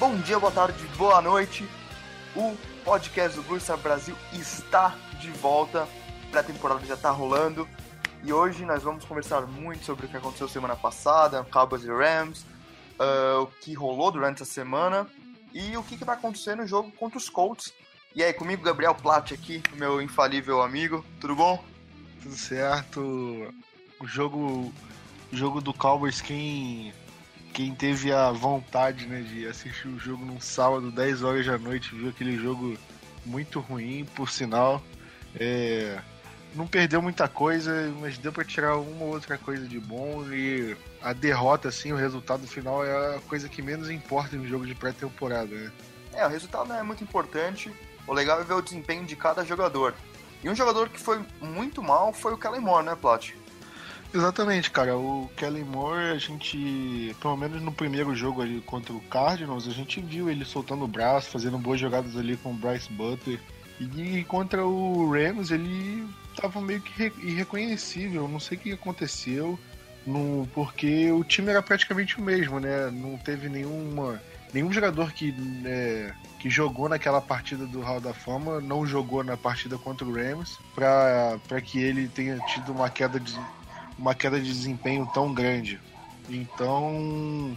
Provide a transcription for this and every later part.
Bom dia, boa tarde, boa noite. O podcast do Blue Brasil está de volta. Pré-temporada já está rolando. E hoje nós vamos conversar muito sobre o que aconteceu semana passada, Cowboys e Rams, uh, o que rolou durante a semana e o que, que vai acontecer no jogo contra os Colts. E aí, comigo, Gabriel Platt aqui, meu infalível amigo. Tudo bom? Tudo certo. O jogo, jogo do Cowboys, quem quem teve a vontade né, de assistir o jogo num sábado, 10 horas da noite, viu aquele jogo muito ruim, por sinal. É, não perdeu muita coisa, mas deu para tirar uma ou outra coisa de bom. E a derrota, assim, o resultado final é a coisa que menos importa em um jogo de pré-temporada. Né? É, o resultado não é muito importante. O legal é ver o desempenho de cada jogador. E um jogador que foi muito mal foi o Kellen Moore, né, Plat? Exatamente, cara. O Kellen Moore, a gente, pelo menos no primeiro jogo ali contra o Cardinals, a gente viu ele soltando o braço, fazendo boas jogadas ali com o Bryce Butler. E contra o Rams, ele tava meio que irreconhecível. Não sei o que aconteceu, no, porque o time era praticamente o mesmo, né? Não teve nenhuma, nenhum jogador que, né, que jogou naquela partida do Hall da Fama não jogou na partida contra o Rams para que ele tenha tido uma queda de uma queda de desempenho tão grande. Então,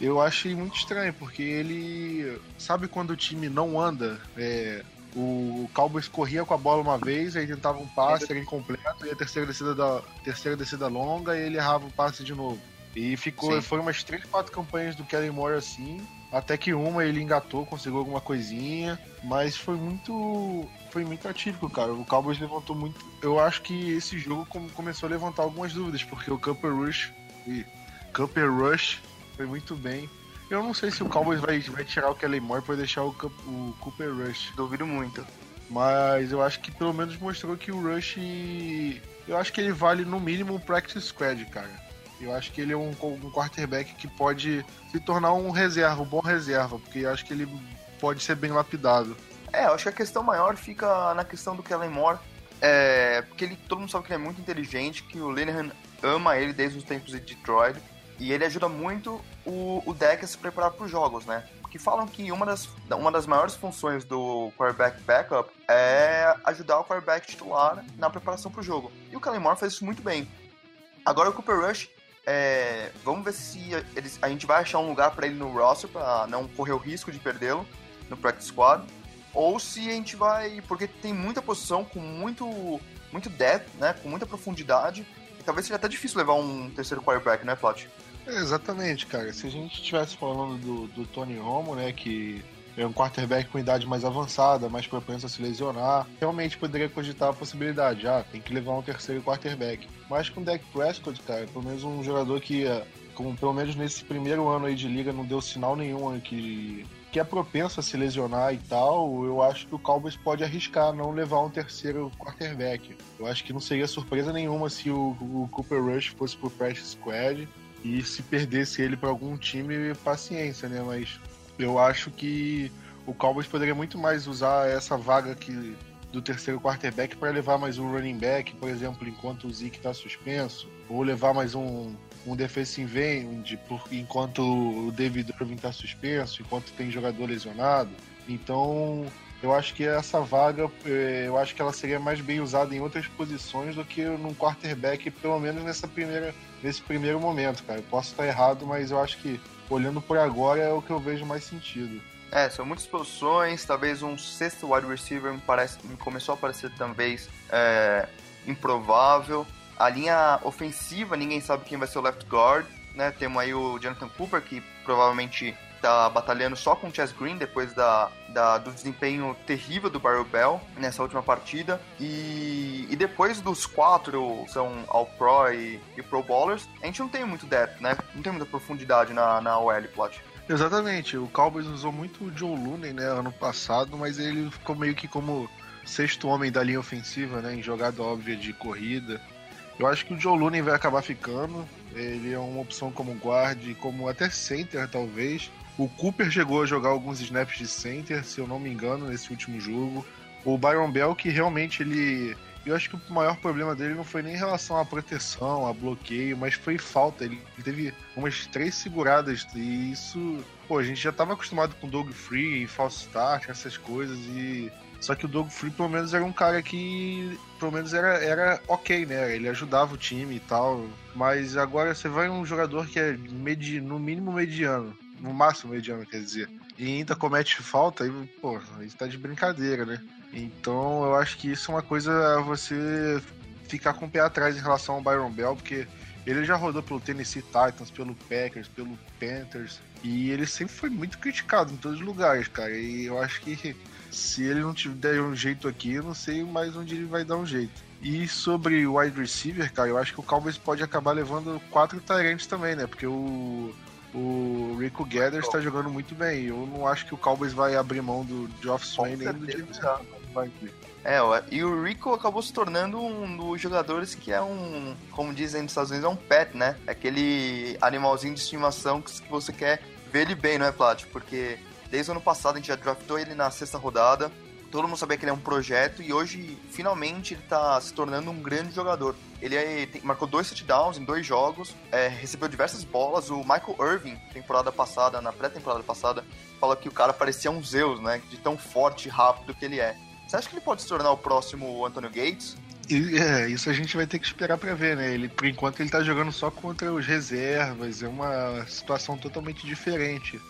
eu achei muito estranho, porque ele sabe quando o time não anda. É, o Cowboys corria com a bola uma vez, aí tentava um passe, era incompleto, e a terceira descida, da, terceira descida longa, e ele errava o passe de novo. E ficou, Sim. foram umas 3, 4 campanhas do Kellen Moore assim. Até que uma ele engatou, conseguiu alguma coisinha, mas foi muito foi muito atípico, cara. O Cowboys levantou muito. Eu acho que esse jogo começou a levantar algumas dúvidas, porque o Cooper Rush e Cooper Rush foi muito bem. Eu não sei se o Cowboys vai, vai tirar o Kelly Moore para deixar o, o Cooper Rush. Duvido muito. Mas eu acho que pelo menos mostrou que o Rush. Eu acho que ele vale no mínimo um practice squad, cara. Eu acho que ele é um, um quarterback que pode se tornar um reserva, um bom reserva, porque eu acho que ele pode ser bem lapidado. É, eu acho que a questão maior fica na questão do Kellen Moore, é, porque ele, todo mundo sabe que ele é muito inteligente, que o Linehan ama ele desde os tempos de Detroit, e ele ajuda muito o, o deck a se preparar para os jogos, né? Que falam que uma das, uma das maiores funções do quarterback backup é ajudar o quarterback titular na preparação para o jogo. E o Kellen Moore faz isso muito bem. Agora o Cooper Rush é, vamos ver se eles, a gente vai achar um lugar para ele no roster para não correr o risco de perdê-lo no practice squad, ou se a gente vai, porque tem muita posição com muito muito depth, né, com muita profundidade, e talvez seja até difícil levar um terceiro quarterback, né, Plot? É, exatamente, cara. Se a gente estivesse falando do, do Tony Romo, né, que é um quarterback com idade mais avançada, mais propenso a se lesionar, realmente poderia cogitar a possibilidade, ah, tem que levar um terceiro quarterback. Mas com o Dak Prescott, cara, pelo menos um jogador que, eh, como pelo menos nesse primeiro ano aí de liga, não deu sinal nenhum que, que é propenso a se lesionar e tal, eu acho que o Cowboys pode arriscar não levar um terceiro quarterback. Eu acho que não seria surpresa nenhuma se o, o Cooper Rush fosse pro Practice Squad e se perdesse ele para algum time, paciência, né? Mas eu acho que o Cowboys poderia muito mais usar essa vaga que do terceiro quarterback para levar mais um running back, por exemplo, enquanto o Zeke está suspenso, ou levar mais um, um defensive end por, enquanto o David Irving está suspenso, enquanto tem jogador lesionado. Então, eu acho que essa vaga, é, eu acho que ela seria mais bem usada em outras posições do que num quarterback, pelo menos nessa primeira, nesse primeiro momento, cara. Eu posso estar errado, mas eu acho que olhando por agora é o que eu vejo mais sentido. É, são muitas posições, talvez um sexto wide receiver me, parece, me começou a parecer talvez é, improvável. A linha ofensiva, ninguém sabe quem vai ser o left guard, né? Temos aí o Jonathan Cooper, que provavelmente tá batalhando só com o Chess Green depois da, da, do desempenho terrível do Barry Bell nessa última partida. E, e depois dos quatro, são All-Pro e, e, Pro Bowlers, a gente não tem muito depth, né? Não tem muita profundidade na, na OL, Plot. Exatamente, o Cowboys usou muito o Joe Looney, né, ano passado, mas ele ficou meio que como sexto homem da linha ofensiva, né, em jogada óbvia de corrida. Eu acho que o Joe Looney vai acabar ficando, ele é uma opção como guard, como até center talvez. O Cooper chegou a jogar alguns snaps de center, se eu não me engano, nesse último jogo. O Byron Bell, que realmente ele. Eu acho que o maior problema dele não foi nem em relação à proteção, a bloqueio, mas foi falta. Ele teve umas três seguradas e isso. Pô, a gente já estava acostumado com Dog Free, false start, essas coisas e. Só que o Doug Free, pelo menos, era um cara que, pelo menos, era, era ok, né? Ele ajudava o time e tal. Mas agora você vai um jogador que é medi no mínimo mediano no máximo mediano, quer dizer, e ainda comete falta, aí, pô, aí tá de brincadeira, né? Então eu acho que isso é uma coisa a você ficar com o pé atrás em relação ao Byron Bell, porque ele já rodou pelo Tennessee Titans, pelo Packers, pelo Panthers, e ele sempre foi muito criticado em todos os lugares, cara. E eu acho que se ele não tiver um jeito aqui, eu não sei mais onde ele vai dar um jeito. E sobre o wide receiver, cara, eu acho que o Cowboys pode acabar levando quatro Tyrants também, né? Porque o o Rico Gathers está jogando muito bem. Eu não acho que o Cowboys vai abrir mão do Geoff Swain nem do James Vai É, e o Rico acabou se tornando um dos jogadores que é um, como dizem nos Estados Unidos, é um pet, né? É aquele animalzinho de estimação que você quer ver ele bem, não é, Plat? Porque desde o ano passado a gente já draftou ele na sexta rodada, todo mundo sabia que ele é um projeto e hoje, finalmente, ele está se tornando um grande jogador. Ele é, tem, marcou dois touchdowns em dois jogos, é, recebeu diversas bolas. O Michael Irving, temporada passada, na pré-temporada passada, falou que o cara parecia um Zeus, né? De tão forte e rápido que ele é. Você acha que ele pode se tornar o próximo Antonio Gates? É, isso a gente vai ter que esperar para ver, né? Ele, por enquanto, ele tá jogando só contra os reservas, é uma situação totalmente diferente.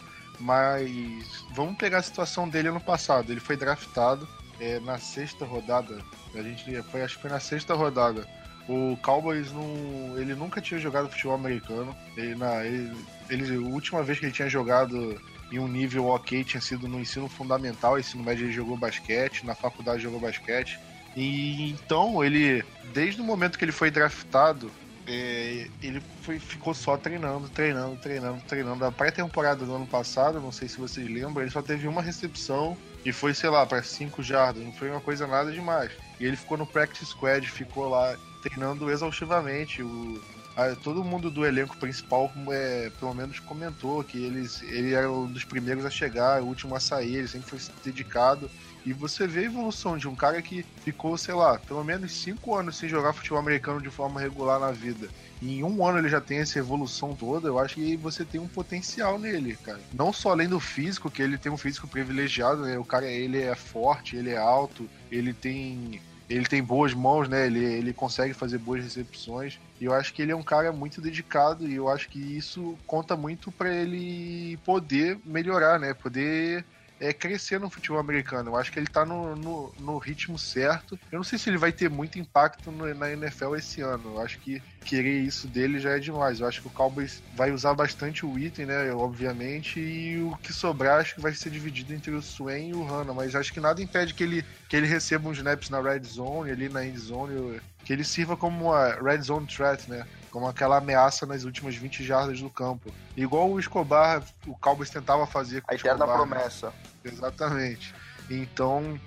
Mas vamos pegar a situação dele ano passado. Ele foi draftado é, na sexta rodada. A gente foi, acho que foi na sexta rodada. O Cowboys não, ele nunca tinha jogado futebol americano. Ele, na, ele, ele, a última vez que ele tinha jogado em um nível ok tinha sido no ensino fundamental. Ensino médio ele jogou basquete, na faculdade jogou basquete. E então ele, desde o momento que ele foi draftado, é, ele foi, ficou só treinando, treinando, treinando, treinando. A pré-temporada do ano passado, não sei se vocês lembram, ele só teve uma recepção e foi, sei lá, para 5 jardas. Não foi uma coisa nada demais. E ele ficou no practice squad, ficou lá treinando exaustivamente. O, a, todo mundo do elenco principal, é, pelo menos, comentou que eles, ele era um dos primeiros a chegar, o último a sair, ele sempre foi dedicado. E você vê a evolução de um cara que ficou, sei lá, pelo menos cinco anos sem jogar futebol americano de forma regular na vida. E em um ano ele já tem essa evolução toda, eu acho que você tem um potencial nele, cara. Não só além do físico, que ele tem um físico privilegiado, né? O cara, ele é forte, ele é alto, ele tem ele tem boas mãos, né? Ele, ele consegue fazer boas recepções. E eu acho que ele é um cara muito dedicado e eu acho que isso conta muito para ele poder melhorar, né? Poder é, crescer no futebol americano. Eu acho que ele tá no, no, no, ritmo certo. Eu não sei se ele vai ter muito impacto no, na NFL esse ano. Eu acho que querer isso dele já é demais. Eu acho que o Cowboys vai usar bastante o item, né? Obviamente, e o que sobrar acho que vai ser dividido entre o Swain e o Hanna. Mas acho que nada impede que ele, que ele receba uns snaps na red zone, ali na end zone, que ele sirva como uma red zone threat, né? Como aquela ameaça nas últimas 20 jardas do campo. Igual o Escobar, o Cowboys tentava fazer com a o Escobar. A eterna promessa. Exatamente. Então,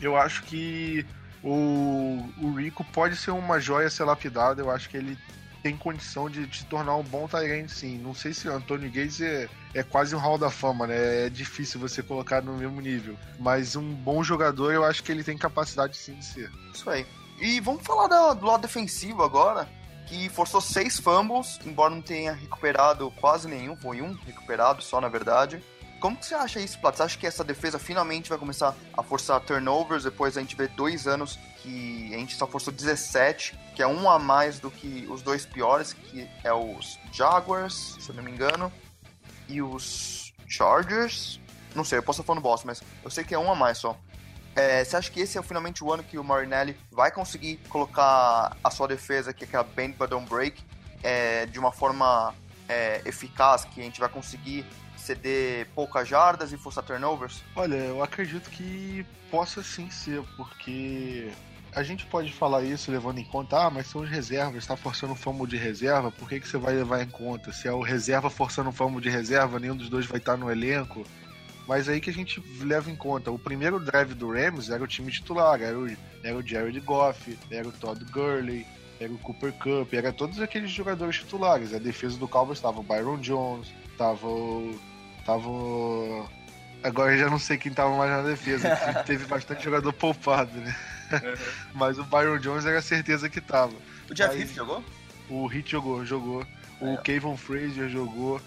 eu acho que o, o Rico pode ser uma joia ser lapidada. Eu acho que ele tem condição de se tornar um bom Tyrant, sim. Não sei se o Anthony Gates é, é quase um hall da fama, né? É difícil você colocar no mesmo nível. Mas um bom jogador, eu acho que ele tem capacidade sim de ser. Isso aí. E vamos falar da, do lado defensivo agora que forçou seis fumbles, embora não tenha recuperado quase nenhum, foi um recuperado só na verdade. Como que você acha isso, Plat? Você acha que essa defesa finalmente vai começar a forçar turnovers depois a gente vê dois anos que a gente só forçou 17, que é um a mais do que os dois piores, que é os Jaguars, se eu não me engano, e os Chargers. Não sei, eu posso estar falando bosta, mas eu sei que é um a mais só. É, você acha que esse é finalmente o ano que o Marinelli vai conseguir colocar a sua defesa, que é aquela bend but don't break, é, de uma forma é, eficaz, que a gente vai conseguir ceder poucas jardas e forçar turnovers? Olha, eu acredito que possa sim ser, porque a gente pode falar isso levando em conta, ah, mas são os reservas, está forçando um fumble de reserva, por que, que você vai levar em conta? Se é o reserva forçando um fumble de reserva, nenhum dos dois vai estar no elenco. Mas aí que a gente leva em conta, o primeiro drive do Rams era o time titular, era o, era o Jared Goff, era o Todd Gurley, era o Cooper Cup, era todos aqueles jogadores titulares. A defesa do Cowboys estava o Byron Jones, estava o... Tava o... Agora eu já não sei quem estava mais na defesa, teve bastante jogador poupado, né? Uhum. Mas o Byron Jones era certeza que tava. O Jeff Heath jogou? O Heath jogou, jogou. O é. Frazier jogou.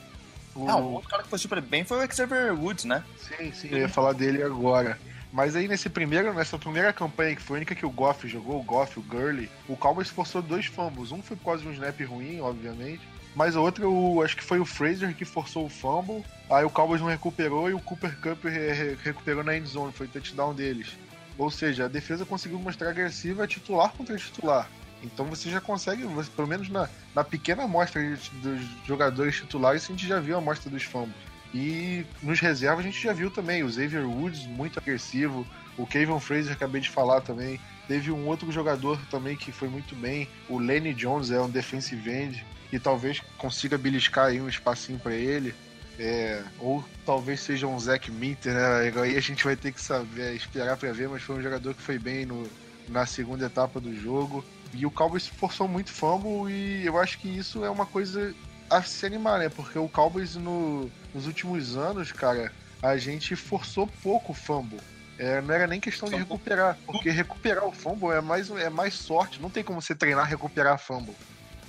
O... Não, o outro cara que foi super bem foi o Xavier Woods, né? Sim, sim, eu ia falar dele agora. Mas aí nesse primeiro, nessa primeira campanha, que foi a única que o Goff jogou, o Goff, o Gurley, o Cowboys forçou dois fumbles. Um foi por causa de um snap ruim, obviamente. Mas o outro, o, acho que foi o Fraser que forçou o fumble. Aí o Cowboys não recuperou e o Cooper Cup re re recuperou na endzone, foi o touchdown deles. Ou seja, a defesa conseguiu mostrar agressiva titular contra titular. Então você já consegue, você, pelo menos na, na pequena amostra dos jogadores titulares, a gente já viu a amostra dos fumbles. E nos reservas a gente já viu também o Xavier Woods muito agressivo, o Kevin Fraser, acabei de falar também. Teve um outro jogador também que foi muito bem, o Lenny Jones, é um defensive end, que talvez consiga beliscar aí um espacinho para ele. É, ou talvez seja um Zack Minter, né? Aí a gente vai ter que saber, esperar para ver, mas foi um jogador que foi bem no, na segunda etapa do jogo. E o Cowboys forçou muito fumble e eu acho que isso é uma coisa a se animar, né? Porque o Cowboys no, nos últimos anos, cara, a gente forçou pouco o fumble. É, não era nem questão de recuperar, porque recuperar o fumble é mais, é mais sorte. Não tem como você treinar recuperar fumble.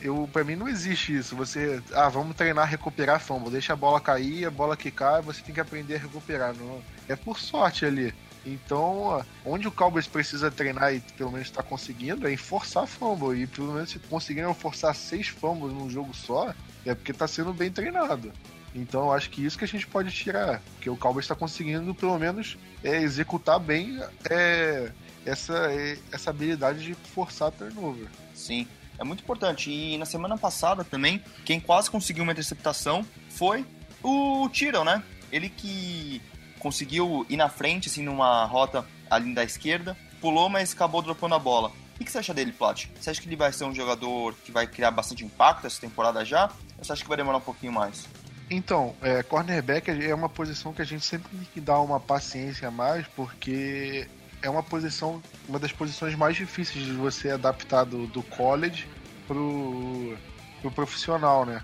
Eu, pra mim não existe isso. Você, ah, vamos treinar recuperar fumble. Deixa a bola cair, a bola que cai, você tem que aprender a recuperar. Não, é por sorte ali. Então, onde o Cowboys precisa treinar e pelo menos está conseguindo é em forçar fumble. E pelo menos se conseguiram forçar seis fumbles num jogo só, é porque está sendo bem treinado. Então, acho que isso que a gente pode tirar, porque o Cowboys está conseguindo pelo menos é, executar bem é, essa, é, essa habilidade de forçar turnover. Sim, é muito importante. E na semana passada também, quem quase conseguiu uma interceptação foi o Tyrell, né? Ele que conseguiu ir na frente, assim, numa rota ali da esquerda, pulou, mas acabou dropando a bola. O que você acha dele, Plat? Você acha que ele vai ser um jogador que vai criar bastante impacto essa temporada já? Ou você acha que vai demorar um pouquinho mais? Então, é, cornerback é uma posição que a gente sempre tem que dar uma paciência a mais, porque é uma posição, uma das posições mais difíceis de você adaptar do, do college pro, pro profissional, né?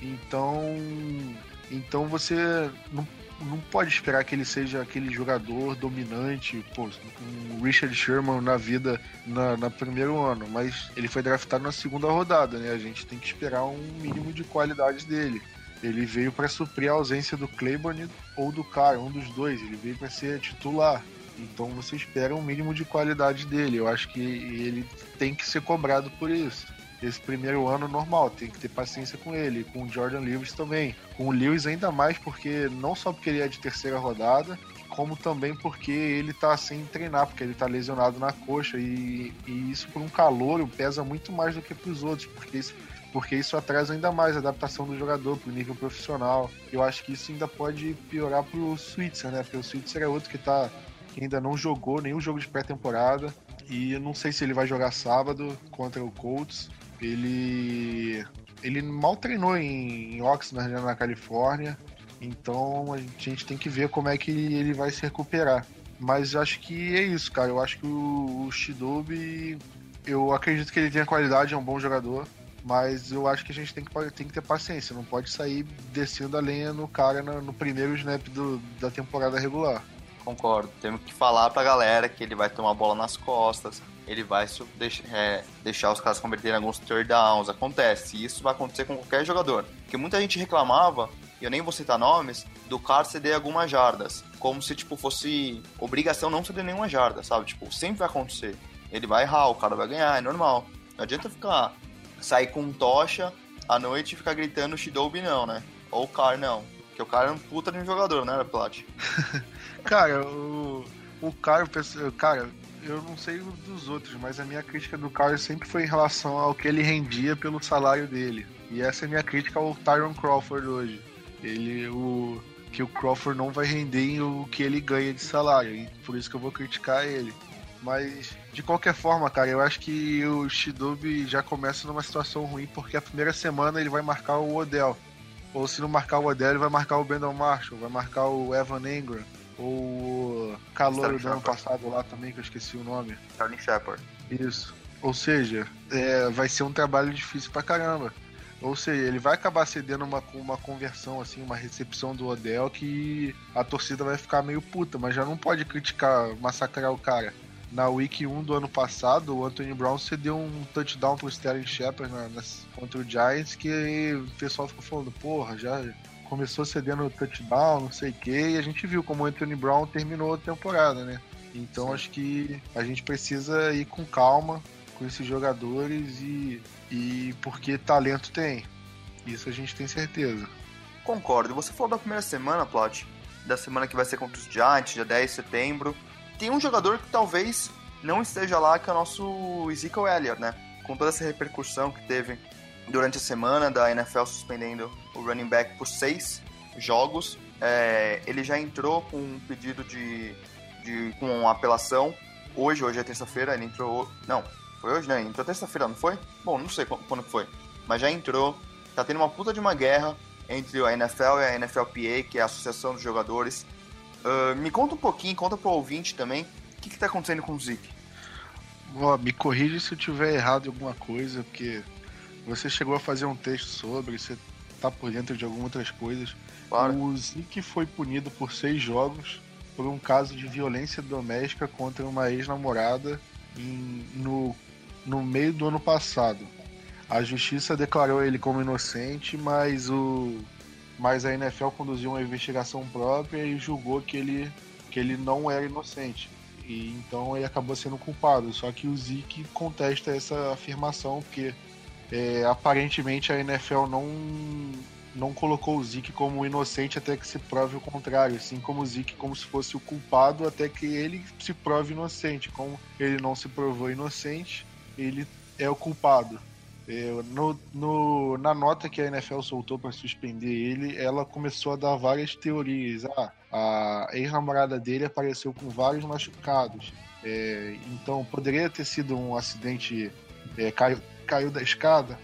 Então, então você não não pode esperar que ele seja aquele jogador dominante, pô, um Richard Sherman na vida na, na primeiro ano, mas ele foi draftado na segunda rodada, né? A gente tem que esperar um mínimo de qualidade dele. Ele veio para suprir a ausência do Claiborne ou do cara, um dos dois. Ele veio para ser titular. Então você espera um mínimo de qualidade dele. Eu acho que ele tem que ser cobrado por isso esse primeiro ano normal, tem que ter paciência com ele, com o Jordan Lewis também. Com o Lewis ainda mais porque não só porque ele é de terceira rodada, como também porque ele tá sem treinar, porque ele tá lesionado na coxa e, e isso por um calor pesa muito mais do que para os outros, porque isso, porque isso atrasa ainda mais a adaptação do jogador para o nível profissional. Eu acho que isso ainda pode piorar para o Switzer, né? Porque o Switzer é outro que tá que ainda não jogou nenhum jogo de pré-temporada e eu não sei se ele vai jogar sábado contra o Colts ele ele mal treinou em, Oxnard, né, na Califórnia. Então a gente tem que ver como é que ele vai se recuperar. Mas acho que é isso, cara. Eu acho que o, o Shidobi, eu acredito que ele tem a qualidade, é um bom jogador. Mas eu acho que a gente tem que, tem que ter paciência. Não pode sair descendo a lenha no cara no, no primeiro snap do, da temporada regular. Concordo. Temos que falar pra galera que ele vai tomar bola nas costas, ele vai é, deixar os caras converterem alguns third downs. Acontece. E isso vai acontecer com qualquer jogador. Porque muita gente reclamava e eu nem vou citar nomes, do cara ceder algumas jardas. Como se, tipo, fosse obrigação não ceder nenhuma jarda, sabe? Tipo, sempre vai acontecer. Ele vai errar, o cara vai ganhar, é normal. Não adianta ficar, sair com tocha à noite e ficar gritando Shidobi não, né? Ou o cara não. Porque o cara é um puta de um jogador, né, Plat? cara, o, o cara, cara, eu não sei dos outros, mas a minha crítica do Carlos sempre foi em relação ao que ele rendia pelo salário dele. E essa é a minha crítica ao Tyron Crawford hoje. Ele, o que o Crawford não vai render o que ele ganha de salário, e por isso que eu vou criticar ele. Mas de qualquer forma, cara, eu acho que o Shidobi já começa numa situação ruim porque a primeira semana ele vai marcar o Odell. Ou se não marcar o Odell, ele vai marcar o Brandon Marshall, vai marcar o Evan Engram o calor do ano passado lá também, que eu esqueci o nome. Sterling Shepard. Isso. Ou seja, é, vai ser um trabalho difícil pra caramba. Ou seja, ele vai acabar cedendo uma, uma conversão, assim, uma recepção do Odell que a torcida vai ficar meio puta, mas já não pode criticar, massacrar o cara. Na Week 1 do ano passado, o Anthony Brown cedeu um touchdown pro Sterling Shepard na, na, contra o Giants que o pessoal ficou falando, porra, já começou cedendo touchdown, não sei o quê, e a gente viu como o Anthony Brown terminou a temporada, né? Então Sim. acho que a gente precisa ir com calma com esses jogadores e, e porque talento tem. Isso a gente tem certeza. Concordo. Você falou da primeira semana, Plot, da semana que vai ser contra os Giants, dia 10 de setembro. Tem um jogador que talvez não esteja lá, que é o nosso Ezekiel Elliott, né? Com toda essa repercussão que teve durante a semana da NFL suspendendo o running back por seis jogos. É, ele já entrou com um pedido de, de com apelação hoje, hoje é terça-feira, ele entrou. Não, foi hoje, né? Entrou terça-feira, não foi? Bom, não sei quando foi. Mas já entrou. Tá tendo uma puta de uma guerra entre a NFL e a NFLPA, que é a Associação dos Jogadores. Uh, me conta um pouquinho, conta pro ouvinte também, o que, que tá acontecendo com o Zeke? Me corrija se eu tiver errado em alguma coisa, porque você chegou a fazer um texto sobre, você tá por dentro de algumas outras coisas. Claro. O Zeke foi punido por seis jogos por um caso de violência doméstica contra uma ex-namorada no, no meio do ano passado. A justiça declarou ele como inocente, mas o mas a NFL conduziu uma investigação própria e julgou que ele que ele não era inocente. E então ele acabou sendo culpado. Só que o Zeke contesta essa afirmação porque é, aparentemente a NFL não, não colocou o Zeke como inocente até que se prove o contrário, assim como o Zeke como se fosse o culpado até que ele se prove inocente. Como ele não se provou inocente, ele é o culpado. É, no, no, na nota que a NFL soltou para suspender ele, ela começou a dar várias teorias. Ah, a ex-namorada dele apareceu com vários machucados. É, então poderia ter sido um acidente. É, caiu, da escada?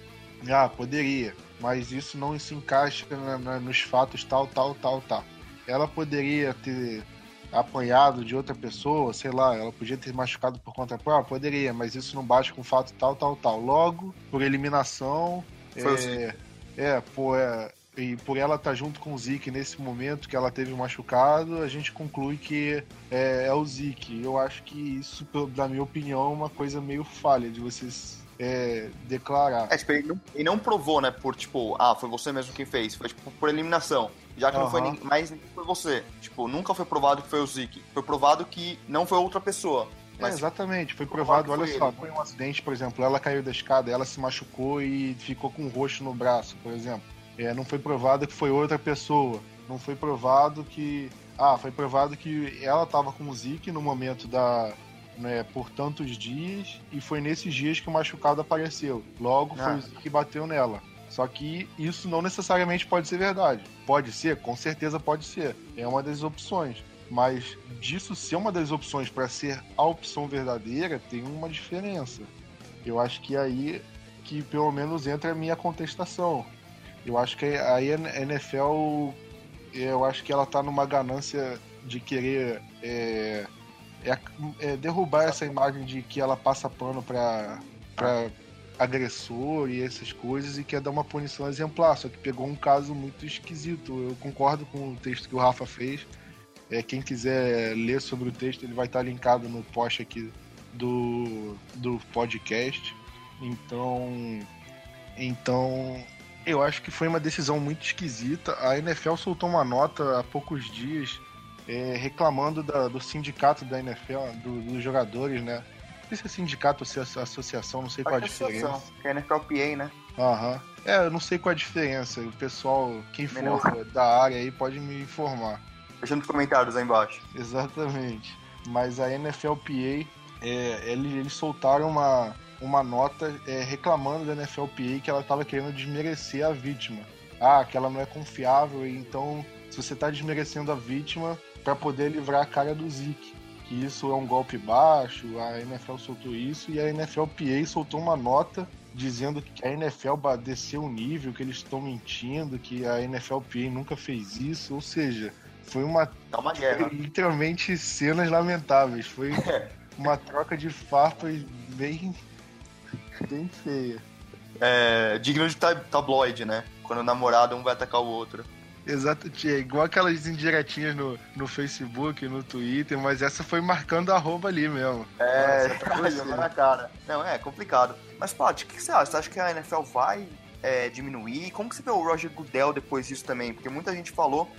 Ah, poderia, mas isso não se encaixa na, na, nos fatos tal, tal, tal, tal. Ela poderia ter apanhado de outra pessoa, sei lá, ela podia ter machucado por conta própria, poderia, mas isso não bate com o fato tal, tal, tal. Logo, por eliminação, Foi é, é, por, é, e por ela estar tá junto com o Zeke nesse momento que ela teve machucado, a gente conclui que é, é o Zeke. Eu acho que isso, na minha opinião, é uma coisa meio falha de vocês é, declarar. É, tipo, ele não, ele não, provou, né? Por tipo, ah, foi você mesmo quem fez. Foi tipo por eliminação. Já que uhum. não foi mais foi você. Tipo, nunca foi provado que foi o Zeke. Foi provado que não foi outra pessoa. É, mas, é, exatamente, foi provado, olha foi só, ele. foi um acidente, por exemplo, ela caiu da escada, ela se machucou e ficou com um roxo no braço, por exemplo. É, não foi provado que foi outra pessoa. Não foi provado que. Ah, foi provado que ela estava com o Zeke no momento da, né, por tantos dias e foi nesses dias que o machucado apareceu. Logo ah. foi o que bateu nela. Só que isso não necessariamente pode ser verdade. Pode ser, com certeza pode ser. É uma das opções. Mas disso ser uma das opções para ser a opção verdadeira, tem uma diferença. Eu acho que é aí que pelo menos entra a minha contestação. Eu acho que aí a NFL, eu acho que ela tá numa ganância de querer é, é, é derrubar essa imagem de que ela passa pano para agressor e essas coisas e quer dar uma punição exemplar, só que pegou um caso muito esquisito. Eu concordo com o texto que o Rafa fez. É, quem quiser ler sobre o texto, ele vai estar linkado no post aqui do, do podcast. Então, então Eu acho que foi uma decisão muito esquisita. A NFL soltou uma nota há poucos dias é, reclamando da, do sindicato da NFL, do, dos jogadores, né? Não sei se é sindicato ou se é associação, não sei qual a diferença. Que é a NFLPA, né? Aham. É, eu não sei qual a diferença. O pessoal, quem for da área aí, pode me informar. Deixa nos comentários aí embaixo. Exatamente. Mas a NFLPA, é, eles, eles soltaram uma, uma nota é, reclamando da NFLPA que ela estava querendo desmerecer a vítima. Ah, que ela não é confiável, então se você está desmerecendo a vítima para poder livrar a cara do Zeke. Que isso é um golpe baixo, a NFL soltou isso e a NFLPA soltou uma nota dizendo que a NFL desceu o nível, que eles estão mentindo, que a NFLPA nunca fez isso, ou seja, foi uma, tá uma guerra. literalmente cenas lamentáveis, foi uma troca de farpas bem bem feia. É, digno de tabloide, né? Quando o namorado um vai atacar o outro. Exato, tia. Igual aquelas indiretinhas no, no Facebook, no Twitter, mas essa foi marcando a arroba ali mesmo. É, Nossa, tá na cara. Não, é complicado. Mas, Pat, o que, que você acha? Você acha que a NFL vai é, diminuir? Como que você vê o Roger Goodell depois disso também? Porque muita gente falou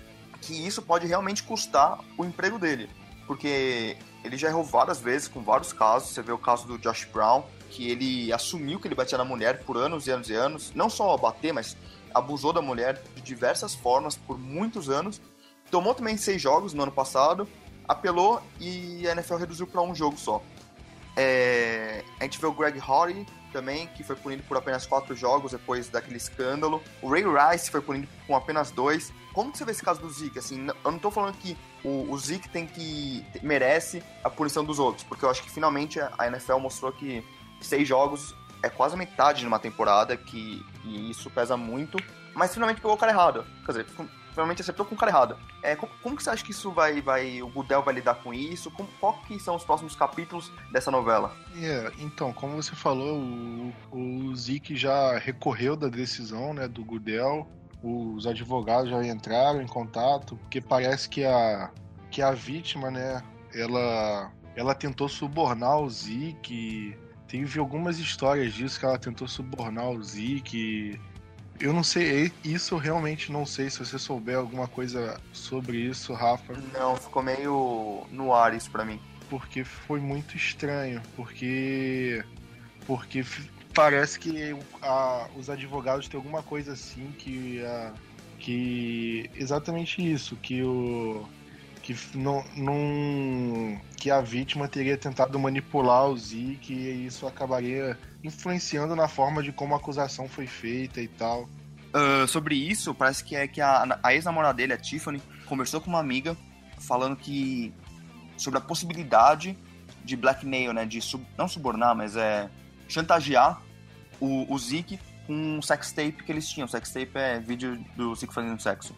que isso pode realmente custar o emprego dele. Porque ele já errou várias vezes com vários casos. Você vê o caso do Josh Brown, que ele assumiu que ele batia na mulher por anos e anos e anos. Não só bater, mas abusou da mulher de diversas formas por muitos anos. Tomou também seis jogos no ano passado, apelou e a NFL reduziu para um jogo só. É... A gente vê o Greg Hardy também, que foi punido por apenas quatro jogos depois daquele escândalo. O Ray Rice foi punido com apenas dois. Como você vê esse caso do Zeke? Assim, eu não tô falando que o, o Zeke tem que merece a punição dos outros, porque eu acho que finalmente a NFL mostrou que seis jogos é quase metade numa temporada, que e isso pesa muito, mas finalmente pegou o cara errado. Quer dizer, finalmente acertou com o cara errado. É, como, como, que você acha que isso vai, vai o Budel vai lidar com isso? Como, qual que são os próximos capítulos dessa novela? Yeah, então, como você falou, o, o Zeke já recorreu da decisão né, do Gudel, os advogados já entraram em contato, porque parece que a, que a vítima, né, ela, ela tentou subornar o Zeke Teve algumas histórias disso que ela tentou subornar o Zeke. Eu não sei, isso eu realmente não sei. Se você souber alguma coisa sobre isso, Rafa. Não, ficou meio no ar isso pra mim. Porque foi muito estranho. Porque. Porque parece que a, os advogados têm alguma coisa assim que. A, que. Exatamente isso. Que o que não, não que a vítima teria tentado manipular o Zeke e isso acabaria influenciando na forma de como a acusação foi feita e tal. Uh, sobre isso, parece que é que a, a ex-namorada dele, a Tiffany, conversou com uma amiga falando que sobre a possibilidade de blackmail, né, de sub, não subornar, mas é chantagear o, o com um sex tape que eles tinham. Sex tape é vídeo do Zeke fazendo sexo.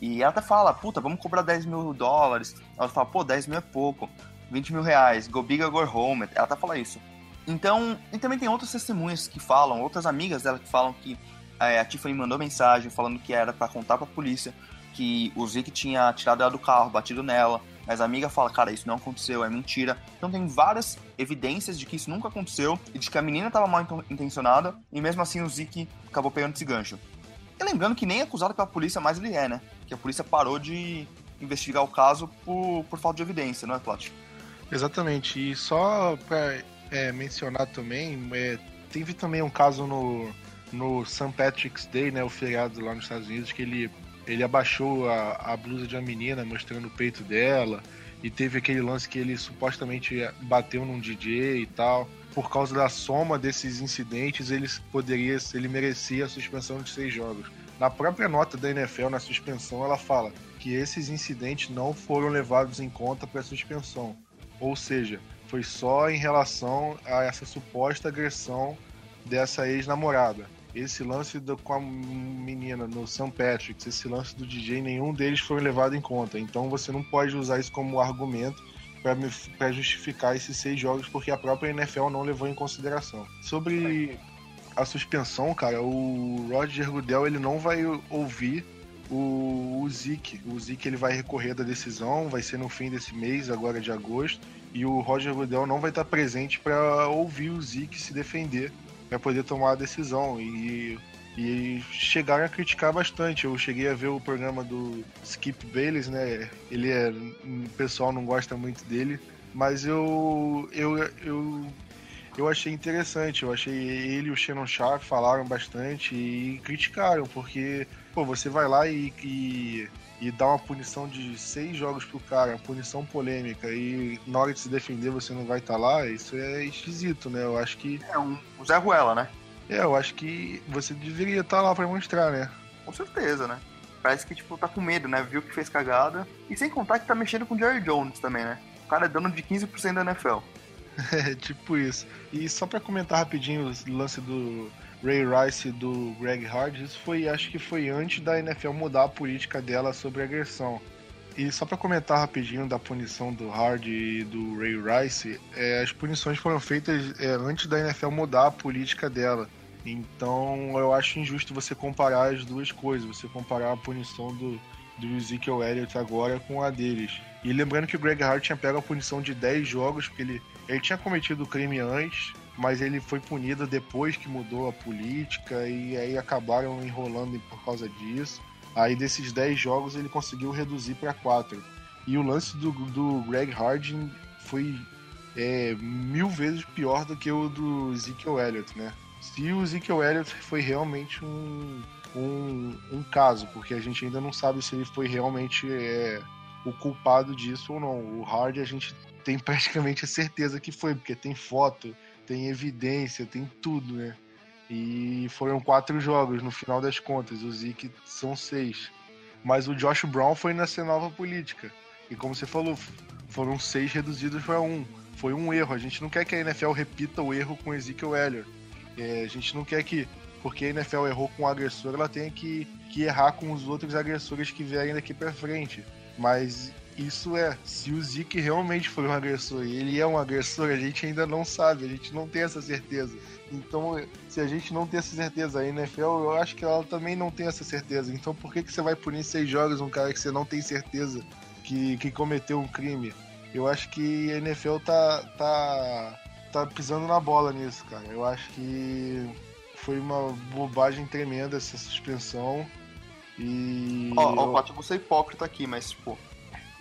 E ela até fala, puta, vamos cobrar 10 mil dólares. Ela fala, pô, 10 mil é pouco. 20 mil reais, go big or go home. Ela até fala isso. Então, e também tem outras testemunhas que falam, outras amigas dela que falam que é, a Tiffany mandou mensagem falando que era para contar pra polícia que o Zeke tinha tirado ela do carro, batido nela. Mas a amiga fala, cara, isso não aconteceu, é mentira. Então tem várias evidências de que isso nunca aconteceu e de que a menina estava mal intencionada e mesmo assim o Zeke acabou pegando esse gancho. E lembrando que nem acusado pela polícia mais ele é, né? Que a polícia parou de investigar o caso por, por falta de evidência, não é, Plat? Exatamente. E só para é, mencionar também, é, teve também um caso no, no St. Patrick's Day, né? O feriado lá nos Estados Unidos, que ele, ele abaixou a, a blusa de uma menina mostrando o peito dela. E teve aquele lance que ele supostamente bateu num DJ e tal por causa da soma desses incidentes, ele poderia, ele merecia a suspensão de seis jogos. Na própria nota da NFL, na suspensão, ela fala que esses incidentes não foram levados em conta para a suspensão. Ou seja, foi só em relação a essa suposta agressão dessa ex-namorada. Esse lance do, com a menina no St. Patrick's, esse lance do DJ, nenhum deles foi levado em conta. Então você não pode usar isso como argumento para justificar esses seis jogos, porque a própria NFL não levou em consideração. Sobre a suspensão, cara, o Roger Goodell ele não vai ouvir o, o Zeke. O Zeke ele vai recorrer da decisão, vai ser no fim desse mês, agora de agosto, e o Roger Goodell não vai estar presente para ouvir o Zeke se defender, para poder tomar a decisão. E E chegaram a criticar bastante. Eu cheguei a ver o programa do Skip Bayless, né? Ele é. O pessoal não gosta muito dele. Mas eu. Eu. Eu, eu achei interessante. Eu achei ele e o Shannon Sharp falaram bastante e criticaram, porque, pô, você vai lá e, e e dá uma punição de seis jogos pro cara, uma punição polêmica, e na hora de se defender você não vai estar tá lá, isso é esquisito, né? Eu acho que. É um, um Zé Ruela, né? É, eu acho que você deveria estar tá lá pra mostrar, né? Com certeza, né? Parece que, tipo, tá com medo, né? Viu que fez cagada. E sem contar que tá mexendo com o Jerry Jones também, né? O cara é dono de 15% da NFL. É, tipo isso. E só pra comentar rapidinho o lance do Ray Rice e do Greg Hard, isso foi, acho que foi antes da NFL mudar a política dela sobre agressão. E só para comentar rapidinho da punição do Hard e do Ray Rice, é, as punições foram feitas é, antes da NFL mudar a política dela. Então eu acho injusto você comparar as duas coisas, você comparar a punição do, do Ezekiel Elliott agora com a deles. E lembrando que o Greg Hart tinha pego a punição de 10 jogos, porque ele, ele tinha cometido o crime antes, mas ele foi punido depois que mudou a política e aí acabaram enrolando por causa disso. Aí desses 10 jogos ele conseguiu reduzir para 4. E o lance do, do Greg Harding foi é, mil vezes pior do que o do Ezekiel Elliott, né? Se o Ezekiel Elliott foi realmente um, um, um caso, porque a gente ainda não sabe se ele foi realmente é, o culpado disso ou não. O Hard a gente tem praticamente a certeza que foi, porque tem foto, tem evidência, tem tudo, né? E foram quatro jogos no final das contas. O Zeke são seis. Mas o Josh Brown foi nessa nova política. E como você falou, foram seis reduzidos para um. Foi um erro. A gente não quer que a NFL repita o erro com Ezekiel Elliott. É, a gente não quer que, porque a NFL errou com o agressor, ela tenha que, que errar com os outros agressores que vierem daqui para frente. Mas isso é, se o Zeke realmente foi um agressor e ele é um agressor, a gente ainda não sabe, a gente não tem essa certeza. Então, se a gente não tem essa certeza, a NFL, eu acho que ela também não tem essa certeza. Então, por que, que você vai punir seis jogos um cara que você não tem certeza que, que cometeu um crime? Eu acho que a NFL tá, tá, tá pisando na bola nisso, cara. Eu acho que foi uma bobagem tremenda essa suspensão. E. Ó, oh, ó, eu... eu vou ser hipócrita aqui, mas, tipo,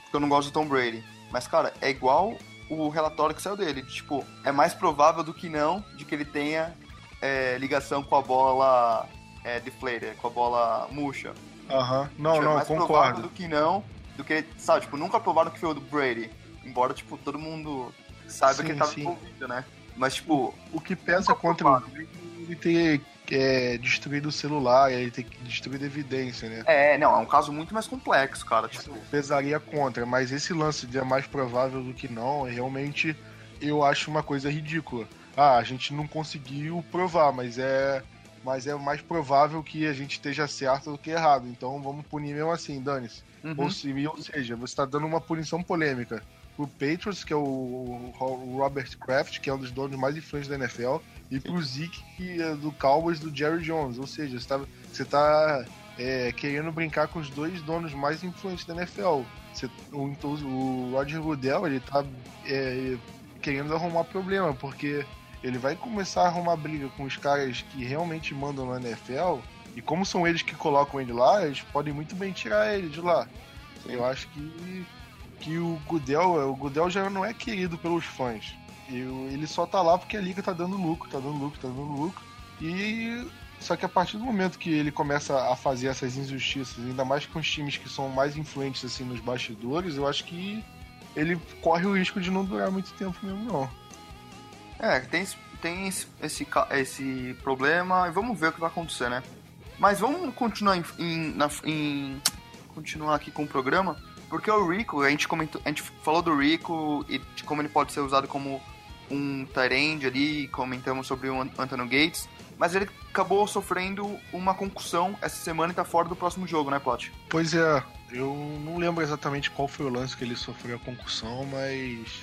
porque eu não gosto do Tom Brady. Mas, cara, é igual o relatório que saiu dele. Tipo, é mais provável do que não de que ele tenha é, ligação com a bola é, deflated, com a bola murcha. Aham, uhum. não, tipo, não, é mais concordo. provável do que não, do que, sabe, tipo, nunca provaram que foi o do Brady. Embora, tipo, todo mundo saiba sim, que ele tava sim. envolvido, né? Mas, tipo... O, que pesa contra o Brady ele ter é, destruído o celular, ele ter destruído evidência, né? É, não, é um caso muito mais complexo, cara. Tipo... Pesaria contra, mas esse lance de é mais provável do que não, é realmente eu acho uma coisa ridícula. Ah, a gente não conseguiu provar, mas é mas é mais provável que a gente esteja certo do que errado. Então vamos punir mesmo assim, dane-se. Uhum. Ou, ou seja, você está dando uma punição polêmica pro Patriots, que é o Robert Kraft, que é um dos donos mais influentes da NFL, e pro Zeke, é do Cowboys do Jerry Jones. Ou seja, você tá, você tá é, querendo brincar com os dois donos mais influentes da NFL. Você, o, então, o Roger Goodell, ele tá é, querendo arrumar problema, porque ele vai começar a arrumar briga com os caras que realmente mandam na NFL, e como são eles que colocam ele lá, eles podem muito bem tirar ele de lá. Eu acho que, que o Goodell, o Goodell já não é querido pelos fãs. Eu, ele só tá lá porque a liga tá dando lucro, tá dando lucro, tá dando lucro. E só que a partir do momento que ele começa a fazer essas injustiças, ainda mais com os times que são mais influentes assim nos bastidores, eu acho que ele corre o risco de não durar muito tempo mesmo, não. É, tem, tem esse, esse, esse problema e vamos ver o que vai acontecer, né? Mas vamos continuar em, em, na, em continuar aqui com o programa, porque o Rico, a gente comentou, a gente falou do Rico e de como ele pode ser usado como um Tyrande ali, comentamos sobre o Antonio Gates, mas ele acabou sofrendo uma concussão essa semana e tá fora do próximo jogo, né, Plot? Pois é, eu não lembro exatamente qual foi o lance que ele sofreu a concussão, mas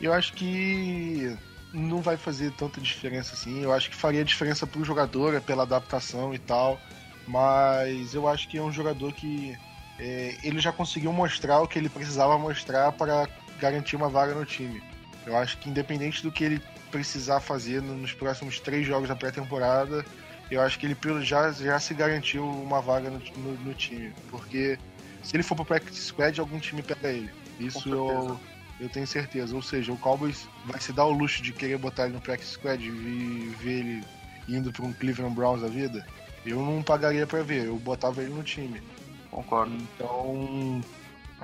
eu acho que não vai fazer tanta diferença assim. Eu acho que faria diferença pro jogador, pela adaptação e tal, mas eu acho que é um jogador que é, ele já conseguiu mostrar o que ele precisava mostrar para garantir uma vaga no time. Eu acho que independente do que ele precisar fazer nos próximos três jogos da pré-temporada, eu acho que ele já, já se garantiu uma vaga no, no, no time. Porque se ele for pro practice squad, algum time pega ele. Isso eu, eu tenho certeza. Ou seja, o Cowboys vai se dar o luxo de querer botar ele no practice squad e ver ele indo para um Cleveland Browns da vida. Eu não pagaria para ver, eu botava ele no time. Concordo. Então,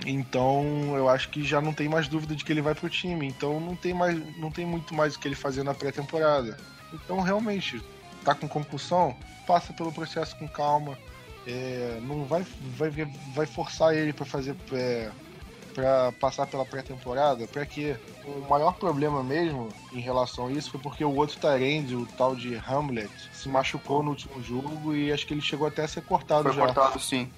então eu acho que já não tem mais dúvida de que ele vai pro time. Então não tem mais, não tem muito mais o que ele fazer na pré-temporada. Então realmente tá com concussão, passa pelo processo com calma. É, não vai, vai, vai forçar ele para fazer é, para passar pela pré-temporada, para que o maior problema mesmo em relação a isso foi porque o outro Tyrande, o tal de Hamlet, se machucou no último jogo e acho que ele chegou até a ser cortado foi já. cortado, sim.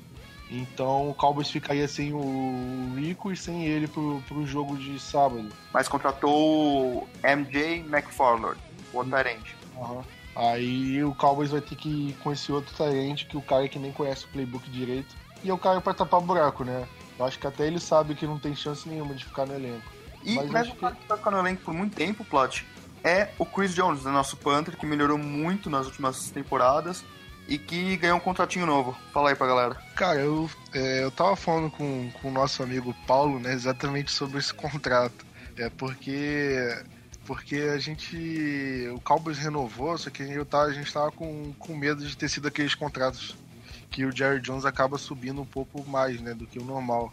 Então o Cowboys ficaria sem o Rico e sem ele pro, pro jogo de sábado. Mas contratou o MJ McFarland, o Tyrande. Uhum. Aí o Cowboys vai ter que ir com esse outro Tyrande, que o cara que nem conhece o playbook direito. E é o cara pra tapar buraco, né? Eu acho que até ele sabe que não tem chance nenhuma de ficar no elenco. E Mas um cara que vai ficar no elenco por muito tempo, Plot, é o Chris Jones, o nosso Panther, que melhorou muito nas últimas temporadas e que ganhou um contratinho novo. Fala aí pra galera. Cara, eu, é, eu tava falando com, com o nosso amigo Paulo, né, exatamente sobre esse contrato. É porque porque a gente. O Cowboys renovou, só que eu tava, a gente tava com, com medo de ter sido aqueles contratos que o Jerry Jones acaba subindo um pouco mais, né, do que o normal.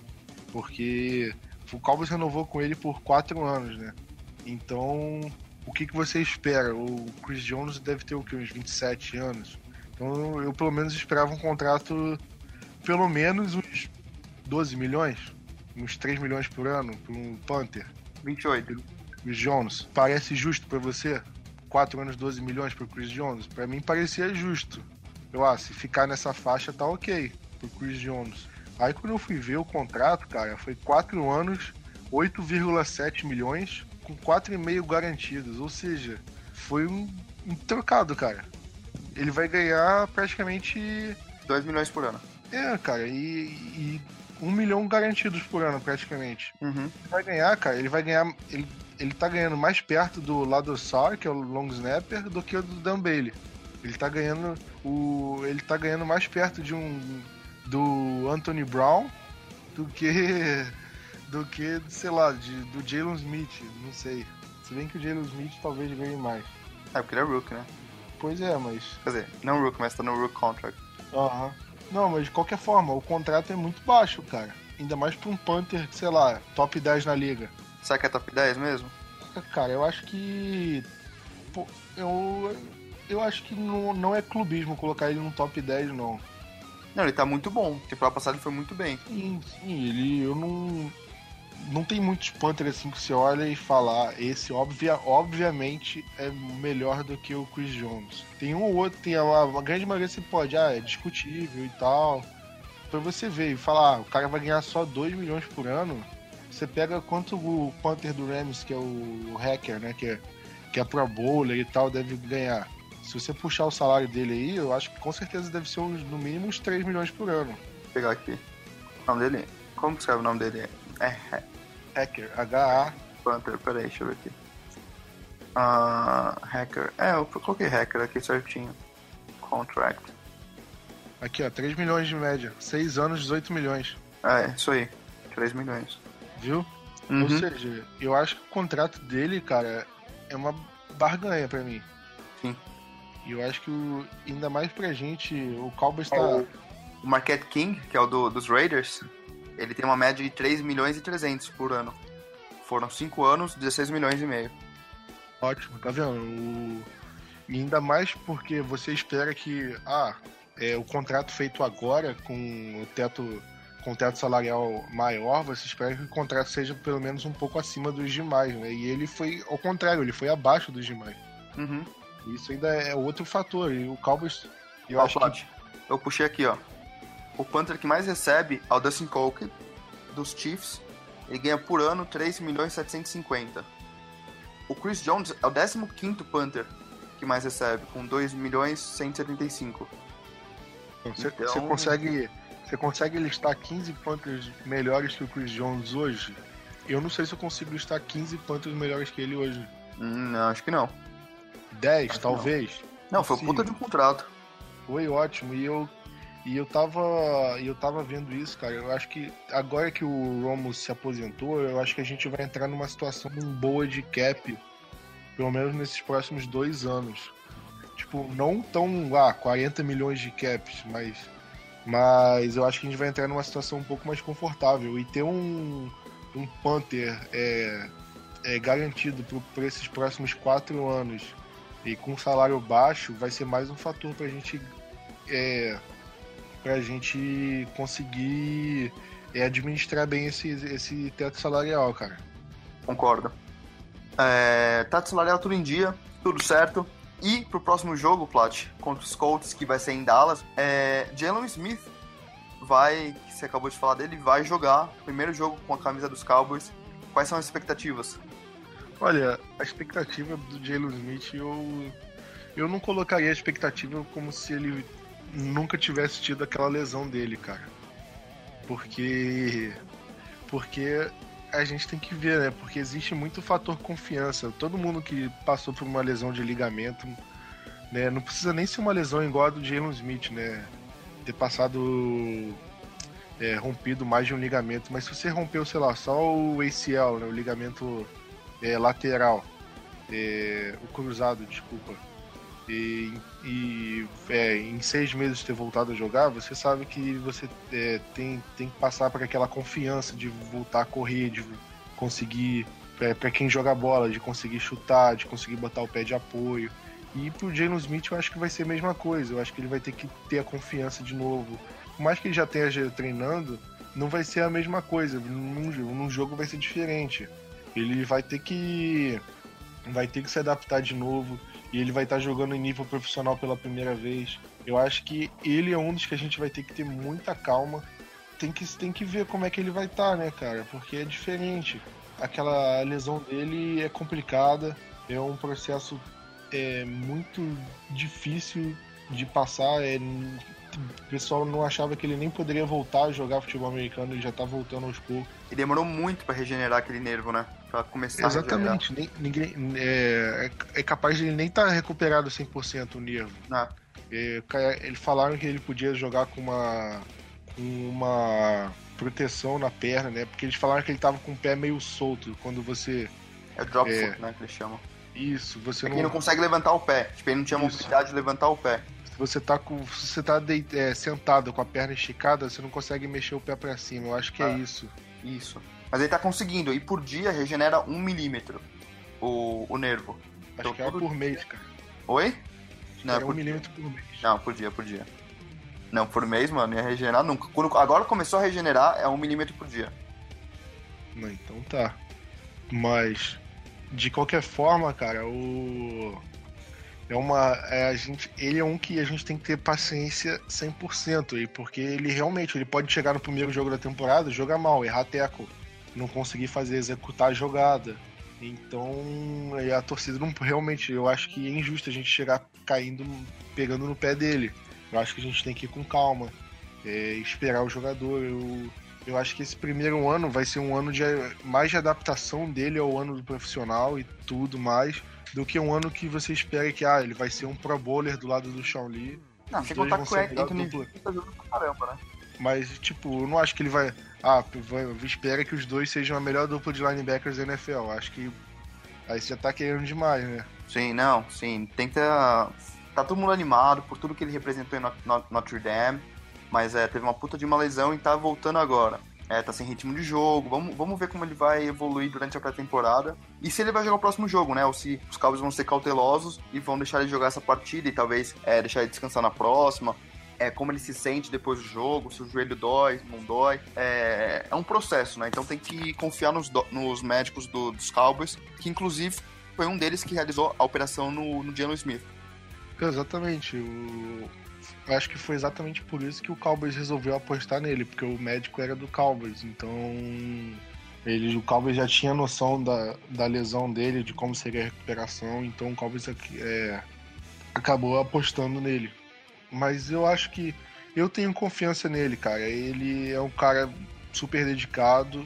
Porque o Cowboys renovou com ele por quatro anos, né? Então, o que, que você espera? O Chris Jones deve ter o que, uns 27 anos. Então, eu pelo menos esperava um contrato, pelo menos uns 12 milhões, uns 3 milhões por ano para um Panther. 28. Chris Jones, parece justo para você? 4 anos, 12 milhões pro Chris Jones? Para mim parecia justo. Eu, ah, se ficar nessa faixa tá ok pro Chris Jones. Aí quando eu fui ver o contrato, cara, foi 4 anos, 8,7 milhões, com 4,5 garantidos. Ou seja, foi um, um trocado, cara. Ele vai ganhar praticamente. 2 milhões por ano. É, cara, e, e um milhão garantidos por ano, praticamente. Uhum. Ele vai ganhar, cara, ele vai ganhar. Ele, ele tá ganhando mais perto do lado Sar, que é o long snapper, do que o do Dan Bailey. Ele tá ganhando. O, ele tá ganhando mais perto de um. do Anthony Brown do que. do que, sei lá, de, do Jalen Smith, não sei. Se bem que o Jalen Smith talvez ganhe mais. É, porque ele é Rook, né? Pois é, mas. Quer dizer, não Rook, mas tá no Rook Contract. Aham. Não, mas de qualquer forma, o contrato é muito baixo, cara. Ainda mais pra um Panther, sei lá, top 10 na liga. Será que é top 10 mesmo? Cara, eu acho que. Pô, eu. Eu acho que não, não é clubismo colocar ele no top 10, não. Não, ele tá muito bom. Temporada passada ele foi muito bem. Sim, sim, ele. Eu não. Não tem muitos Panther assim que você olha e fala, ah, esse obvia, obviamente é melhor do que o Chris Jones. Tem um ou outro, tem uma, uma grande maioria você pode, ah, é discutível e tal. Pra você ver e falar, ah, o cara vai ganhar só 2 milhões por ano. Você pega quanto o Panther do Rams, que é o hacker, né? Que é, que é Pro Bowler e tal, deve ganhar. Se você puxar o salário dele aí, eu acho que com certeza deve ser uns, no mínimo uns 3 milhões por ano. Vou pegar aqui. O nome dele? Como escreve o nome dele? É Hacker, H-A. Panther, peraí, deixa eu ver aqui. Ah, hacker. É, eu coloquei hacker aqui certinho. Contract. Aqui, ó, 3 milhões de média. 6 anos, 18 milhões. É, isso aí. 3 milhões. Viu? Uhum. Ou seja, eu acho que o contrato dele, cara, é uma barganha pra mim. Sim. E eu acho que o, ainda mais pra gente, o Cowboys tá. O, o Marquette King, que é o do, dos Raiders, ele tem uma média de 3 milhões e 300 por ano. Foram 5 anos, 16 milhões e meio. Ótimo, tá vendo? O... E ainda mais porque você espera que, ah, é, o contrato feito agora com o teto com o teto salarial maior, você espera que o contrato seja pelo menos um pouco acima dos demais, né? E ele foi ao contrário, ele foi abaixo dos demais. Uhum. Isso ainda é outro fator. E o Cowboys, eu acho Plot, que Eu puxei aqui, ó. O Panther que mais recebe é o Dustin Colquitt, dos Chiefs. Ele ganha por ano 3 milhões e 750. O Chris Jones é o 15º Panther que mais recebe, com 2 milhões e 175. você, então- você consegue você consegue listar 15 Panthers melhores que o Chris Jones hoje. Eu não sei se eu consigo listar 15 Panthers melhores que ele hoje. Hum, não, acho que não. 10, Acho que talvez. Não, foi um Sim. puta de um contrato. Foi ótimo. E eu, e eu tava. Eu tava vendo isso, cara. Eu acho que agora que o Romo se aposentou, eu acho que a gente vai entrar numa situação boa de cap. Pelo menos nesses próximos dois anos. Tipo, não tão ah, 40 milhões de caps, mas. Mas eu acho que a gente vai entrar numa situação um pouco mais confortável. E ter um, um Panther é, é garantido por esses próximos quatro anos e com salário baixo vai ser mais um fator para a gente é, pra gente conseguir é, administrar bem esse, esse teto salarial, cara. Concordo. É, teto salarial tudo em dia, tudo certo. E pro próximo jogo, Plat, contra os Colts, que vai ser em Dallas, é, Jalen Smith vai, que você acabou de falar dele, vai jogar o primeiro jogo com a camisa dos Cowboys. Quais são as expectativas? Olha, a expectativa do Jalen Smith, eu, eu não colocaria a expectativa como se ele nunca tivesse tido aquela lesão dele, cara. Porque. Porque a gente tem que ver, né? Porque existe muito fator confiança. Todo mundo que passou por uma lesão de ligamento, né? Não precisa nem ser uma lesão igual a do Jalen Smith, né? Ter passado. É, rompido mais de um ligamento. Mas se você rompeu, sei lá, só o ACL, né? O ligamento é, lateral. É, o cruzado, desculpa. E, e é, em seis meses ter voltado a jogar, você sabe que você é, tem, tem que passar por aquela confiança de voltar a correr, de conseguir, é, para quem joga bola, de conseguir chutar, de conseguir botar o pé de apoio. E pro Jalen Smith eu acho que vai ser a mesma coisa, eu acho que ele vai ter que ter a confiança de novo. Por mais que ele já esteja treinando, não vai ser a mesma coisa, num, num jogo vai ser diferente. Ele vai ter que vai ter que se adaptar de novo e ele vai estar tá jogando em nível profissional pela primeira vez. Eu acho que ele é um dos que a gente vai ter que ter muita calma. Tem que, tem que ver como é que ele vai estar, tá, né, cara? Porque é diferente. Aquela lesão dele é complicada, é um processo é, muito difícil de passar. É, o pessoal não achava que ele nem poderia voltar a jogar futebol americano, ele já tá voltando aos poucos. E demorou muito para regenerar aquele nervo, né? para começar Exatamente. a Ninguém, é, é, capaz de ele nem estar tá recuperado 100% o nervo. Ah. É, eles falaram que ele podia jogar com uma, com uma proteção na perna, né? Porque eles falaram que ele tava com o pé meio solto quando você. É drop é, foot, né? Que eles chamam. Isso, você é não. Ele não consegue levantar o pé. Tipo, ele não tinha mobilidade de levantar o pé. Se você tá com. Se você tá de, é, sentado com a perna esticada, você não consegue mexer o pé para cima. Eu acho que é ah. é isso. Isso. Mas ele tá conseguindo. E por dia regenera um milímetro o, o nervo. Acho então, que é por mês, cara. Oi? Não, é um por... milímetro por mês. Não, por dia, por dia. Não, por mês, mano, ia regenerar nunca. Quando, agora começou a regenerar, é um milímetro por dia. Não, então tá. Mas, de qualquer forma, cara, o. É uma. É, a gente, ele é um que a gente tem que ter paciência 100%, aí, porque ele realmente ele pode chegar no primeiro jogo da temporada, jogar mal, errar teco não conseguir fazer, executar a jogada. Então, a torcida não realmente, eu acho que é injusto a gente chegar caindo, pegando no pé dele. Eu acho que a gente tem que ir com calma, é, esperar o jogador. Eu, eu acho que esse primeiro ano vai ser um ano de mais de adaptação dele ao ano do profissional e tudo mais, do que um ano que você espera que ah, ele vai ser um pro bowler do lado do Shawn Lee. Não, sem contar com o Anthony tá jogando pra caramba, né? Mas, tipo, eu não acho que ele vai. Ah, espera que os dois sejam a melhor dupla de linebackers da NFL. Acho que aí você já tá querendo demais, né? Sim, não, sim. Que ter. Tá todo mundo animado por tudo que ele representou em Notre Dame. Mas é, teve uma puta de uma lesão e tá voltando agora. É, tá sem ritmo de jogo. Vamos, vamos ver como ele vai evoluir durante a pré-temporada. E se ele vai jogar o próximo jogo, né? Ou se os Cowboys vão ser cautelosos e vão deixar ele jogar essa partida e talvez é, deixar ele descansar na próxima é, como ele se sente depois do jogo, se o joelho dói, não dói. É, é um processo, né? Então tem que confiar nos, nos médicos do, dos Cowboys, que inclusive foi um deles que realizou a operação no, no Jalen Smith. Exatamente. O... Eu acho que foi exatamente por isso que o Cowboys resolveu apostar nele, porque o médico era do Cowboys. Então, ele, o Cowboys já tinha noção da, da lesão dele, de como seria a recuperação. Então, o Cowboys é, acabou apostando nele. Mas eu acho que eu tenho confiança nele, cara. Ele é um cara super dedicado.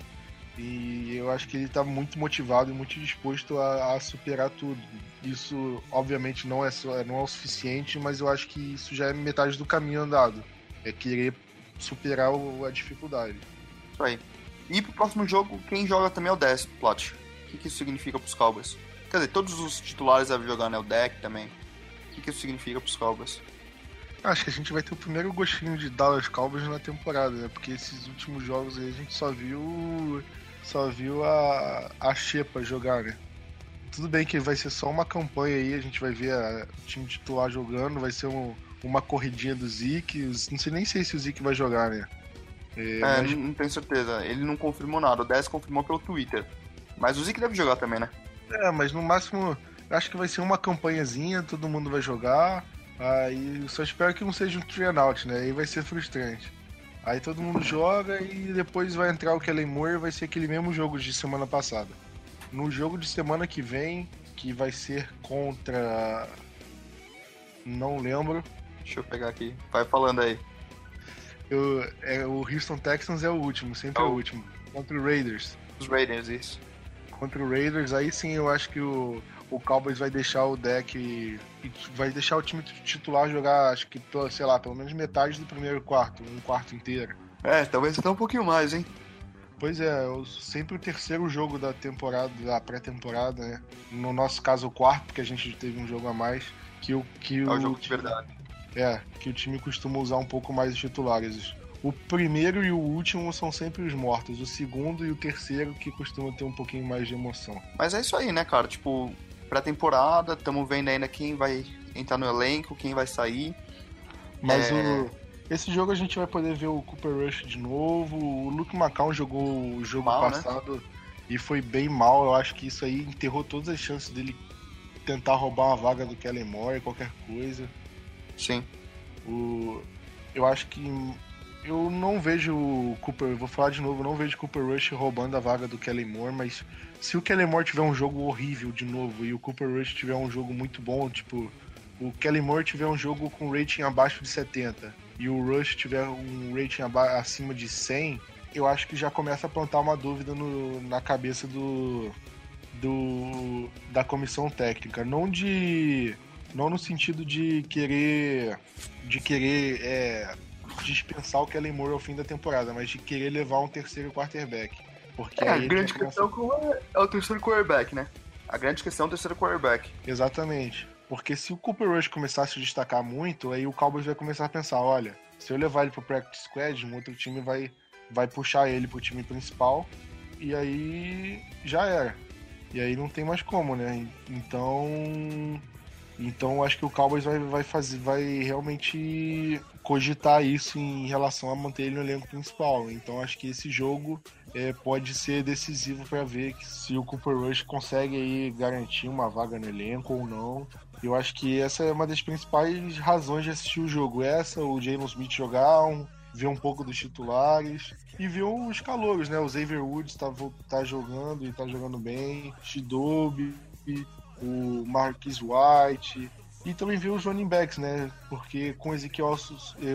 E eu acho que ele tá muito motivado e muito disposto a, a superar tudo. Isso, obviamente, não é, só, não é o suficiente, mas eu acho que isso já é metade do caminho andado. É querer superar o, a dificuldade. Isso aí. E pro próximo jogo, quem joga também é o 10, Plot. O que, que isso significa pros Cowboys? Quer dizer, todos os titulares devem jogar, né? O deck também. O que, que isso significa pros Cowboys? Acho que a gente vai ter o primeiro gostinho de Dallas Cowboys na temporada, né? Porque esses últimos jogos aí a gente só viu. Só viu a, a Shepa jogar, né? Tudo bem que vai ser só uma campanha aí, a gente vai ver a, o time titular jogando, vai ser um, uma corridinha do Zeke. Não sei nem sei se o Zeke vai jogar, né? É, é mas... não, tenho certeza. Ele não confirmou nada. O 10 confirmou pelo Twitter. Mas o Zeke deve jogar também, né? É, mas no máximo, acho que vai ser uma campanhazinha, todo mundo vai jogar. Aí só espero que não seja um three out, né? Aí vai ser frustrante. Aí todo mundo joga e depois vai entrar o Kellen Moore e vai ser aquele mesmo jogo de semana passada. No jogo de semana que vem, que vai ser contra. Não lembro. Deixa eu pegar aqui. Vai falando aí. Eu, é, o Houston Texans é o último, sempre oh. é o último. Contra o Raiders. Os Raiders, isso. Contra o Raiders, aí sim eu acho que o, o Cowboys vai deixar o deck. Vai deixar o time titular jogar, acho que, sei lá, pelo menos metade do primeiro quarto, um quarto inteiro. É, talvez até um pouquinho mais, hein? Pois é, sempre o terceiro jogo da temporada, da pré-temporada, né? No nosso caso, o quarto, porque a gente teve um jogo a mais. Que o, que é o jogo de verdade. É, que o time costuma usar um pouco mais os titulares. O primeiro e o último são sempre os mortos. O segundo e o terceiro que costumam ter um pouquinho mais de emoção. Mas é isso aí, né, cara? Tipo, pré-temporada, estamos vendo ainda quem vai entrar no elenco, quem vai sair. Mas é... o, esse jogo a gente vai poder ver o Cooper Rush de novo. O Luke Macau jogou o jogo mal, né? passado né? e foi bem mal. Eu acho que isso aí enterrou todas as chances dele tentar roubar uma vaga do Kellen Moore, qualquer coisa. Sim. O, eu acho que eu não vejo o Cooper, vou falar de novo, não vejo o Cooper Rush roubando a vaga do Kellen Moore, mas se o Kellen Moore tiver um jogo horrível de novo e o Cooper Rush tiver um jogo muito bom, tipo, o Kellen Moore tiver um jogo com rating abaixo de 70 e o Rush tiver um rating acima de 100, eu acho que já começa a plantar uma dúvida no, na cabeça do, do da comissão técnica, não de não no sentido de querer de querer é, dispensar o Kellen Moore ao fim da temporada, mas de querer levar um terceiro quarterback. Porque é, a grande questão começa... é o terceiro quarterback, né? A grande questão é o terceiro quarterback. Exatamente. Porque se o Cooper Rush começar a se destacar muito, aí o Cowboys vai começar a pensar, olha, se eu levar ele pro practice squad, um outro time vai, vai puxar ele pro time principal, e aí já era. E aí não tem mais como, né? Então, então acho que o Cowboys vai, vai fazer, vai realmente cogitar isso em relação a manter ele no elenco principal. Então acho que esse jogo é, pode ser decisivo para ver se o Cooper Rush consegue aí garantir uma vaga no elenco ou não. Eu acho que essa é uma das principais razões de assistir o jogo. Essa, o Jalen Smith jogar, um, ver um pouco dos titulares e ver os calouros, né? O Xavier Woods tá, tá jogando e tá jogando bem, Shidobi, o Marquis White, e também ver os running backs, né? Porque com o Ezequiel,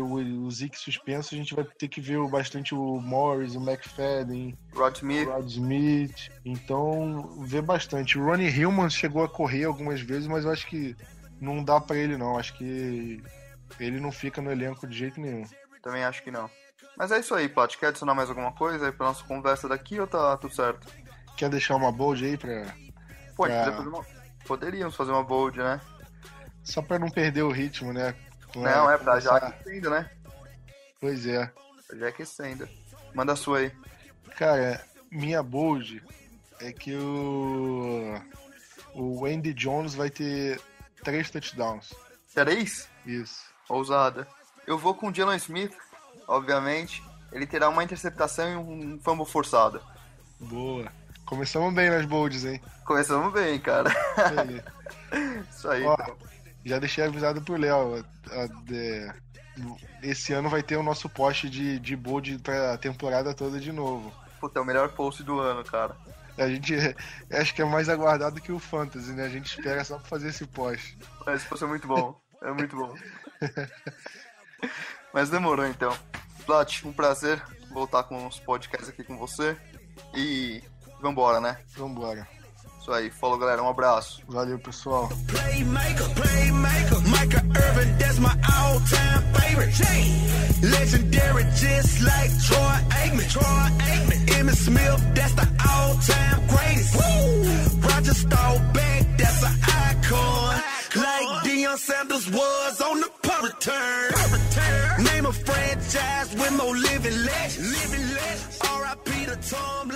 o, o Zeke suspenso, a gente vai ter que ver bastante o Morris, o McFadden, Rod Smith. Rod Smith. Então, ver bastante. O Ronnie Hillman chegou a correr algumas vezes, mas eu acho que não dá para ele, não. Acho que ele não fica no elenco de jeito nenhum. Também acho que não. Mas é isso aí, Pat. Quer adicionar mais alguma coisa aí pra nossa conversa daqui ou tá tudo certo? Quer deixar uma bold aí pra. Pode, pra... fazer uma... poderíamos fazer uma bold, né? Só pra não perder o ritmo, né? Não, é pra já aquecendo, né? Pois é. Já aquecendo. Manda a sua aí. Cara, minha bold é que o. O Andy Jones vai ter três touchdowns. Três? Isso. Ousada. Eu vou com o Jalen Smith, obviamente. Ele terá uma interceptação e um fumble forçado. Boa. Começamos bem nas bolds, hein? Começamos bem, cara. Isso aí. Ó, então. Já deixei avisado pro Léo. Esse ano vai ter o nosso post de, de bold pra temporada toda de novo. Puta, é o melhor post do ano, cara. A gente acho que é mais aguardado que o Fantasy, né? A gente espera só pra fazer esse post. Esse post é muito bom. É muito bom. Mas demorou então. Plat, um prazer voltar com os podcasts aqui com você. E vambora, né? Vambora. Isso aí, falou galera, um abraço. Valeu, pessoal. Playmaker, playmaker, Micah Irvin, that's my all-time favorite. Legendary, just like Troy Aikman. Troy Aikman. Emmitt Smith, that's the all-time greatest. Woo! Roger Staubach, that's an icon. Like Deion Sanders was on the punt return. Name a franchise with no living legends. Living legends. R.I.P. to Tom